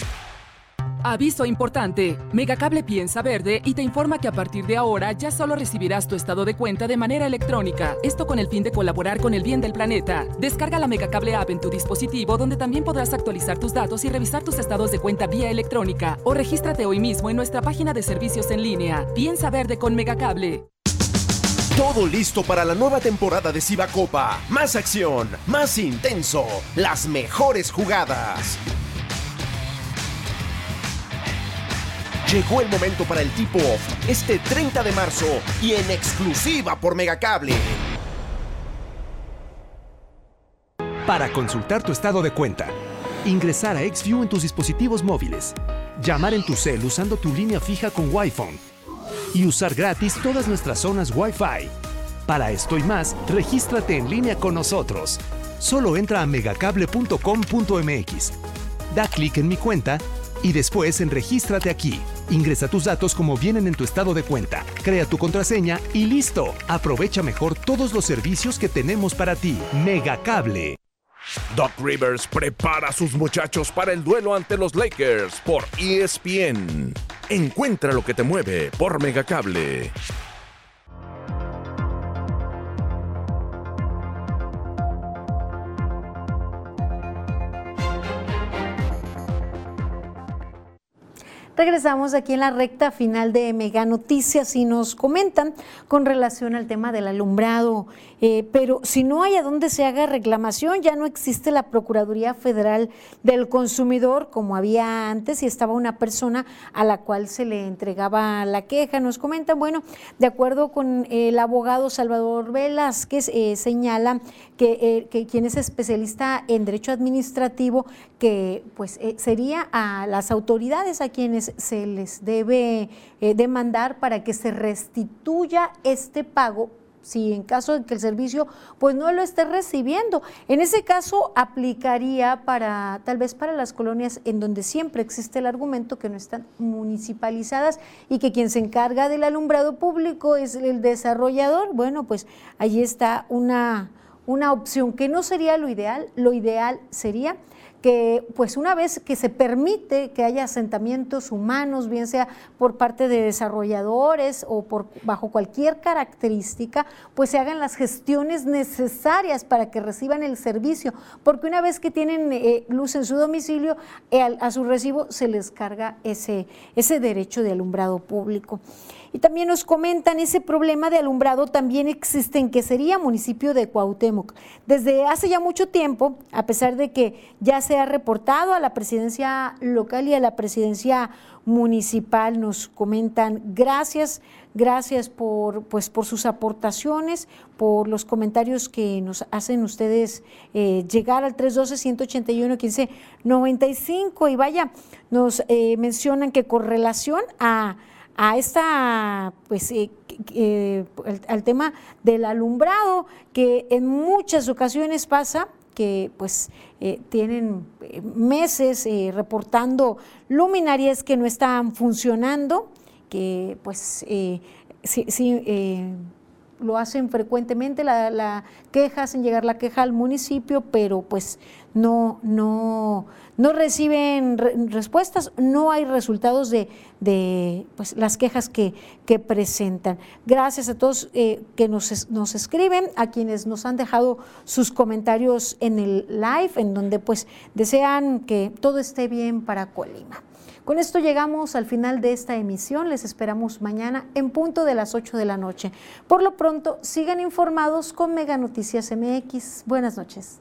Aviso importante. Megacable piensa verde y te informa que a partir de ahora ya solo recibirás tu estado de cuenta de manera electrónica. Esto con el fin de colaborar con el bien del planeta. Descarga la Megacable app en tu dispositivo donde también podrás actualizar tus datos y revisar tus estados de cuenta vía electrónica. O regístrate hoy mismo en nuestra página de servicios en línea. Piensa verde con Megacable. Todo listo para la nueva temporada de Copa. Más acción, más intenso, las mejores jugadas. Llegó el momento para el tipo off este 30 de marzo y en exclusiva por Megacable. Para consultar tu estado de cuenta, ingresar a XView en tus dispositivos móviles, llamar en tu cel usando tu línea fija con Wi-Fi y usar gratis todas nuestras zonas Wi-Fi. Para esto y más, regístrate en línea con nosotros. Solo entra a megacable.com.mx. Da clic en mi cuenta y después en Regístrate aquí. Ingresa tus datos como vienen en tu estado de cuenta, crea tu contraseña y listo. Aprovecha mejor todos los servicios que tenemos para ti. Megacable. Doc Rivers prepara a sus muchachos para el duelo ante los Lakers por ESPN. Encuentra lo que te mueve por Megacable. Regresamos aquí en la recta final de Mega Noticias y nos comentan con relación al tema del alumbrado. Eh, pero si no hay a dónde se haga reclamación, ya no existe la Procuraduría Federal del Consumidor como había antes y estaba una persona a la cual se le entregaba la queja. Nos comentan, bueno, de acuerdo con el abogado Salvador Velázquez, eh, señala que, eh, que, quien es especialista en derecho administrativo, que pues sería a las autoridades a quienes se les debe eh, demandar para que se restituya este pago si en caso de que el servicio pues no lo esté recibiendo. En ese caso aplicaría para tal vez para las colonias en donde siempre existe el argumento que no están municipalizadas y que quien se encarga del alumbrado público es el desarrollador. Bueno, pues allí está una una opción que no sería lo ideal, lo ideal sería que pues una vez que se permite que haya asentamientos humanos, bien sea por parte de desarrolladores o por bajo cualquier característica, pues se hagan las gestiones necesarias para que reciban el servicio, porque una vez que tienen eh, luz en su domicilio, eh, a, su recibo se les carga ese, ese derecho de alumbrado público. Y también nos comentan ese problema de alumbrado también existe en que sería municipio de Cuauhtémoc. Desde hace ya mucho tiempo, a pesar de que ya se ha reportado a la presidencia local y a la presidencia municipal, nos comentan gracias, gracias por, pues, por sus aportaciones, por los comentarios que nos hacen ustedes eh, llegar al 312-181-1595 y vaya, nos eh, mencionan que con relación a a esta, pues, eh, eh, al tema del alumbrado, que en muchas ocasiones pasa que pues eh, tienen meses reportando luminarias que no están funcionando, que pues sí, lo hacen frecuentemente, la, la, queja, hacen llegar la queja al municipio, pero pues no, no, no reciben respuestas, no hay resultados de, de pues, las quejas que, que, presentan. Gracias a todos eh, que nos, nos, escriben, a quienes nos han dejado sus comentarios en el live, en donde pues desean que todo esté bien para Colima. Con esto llegamos al final de esta emisión. Les esperamos mañana en punto de las 8 de la noche. Por lo pronto, sigan informados con Mega Noticias MX. Buenas noches.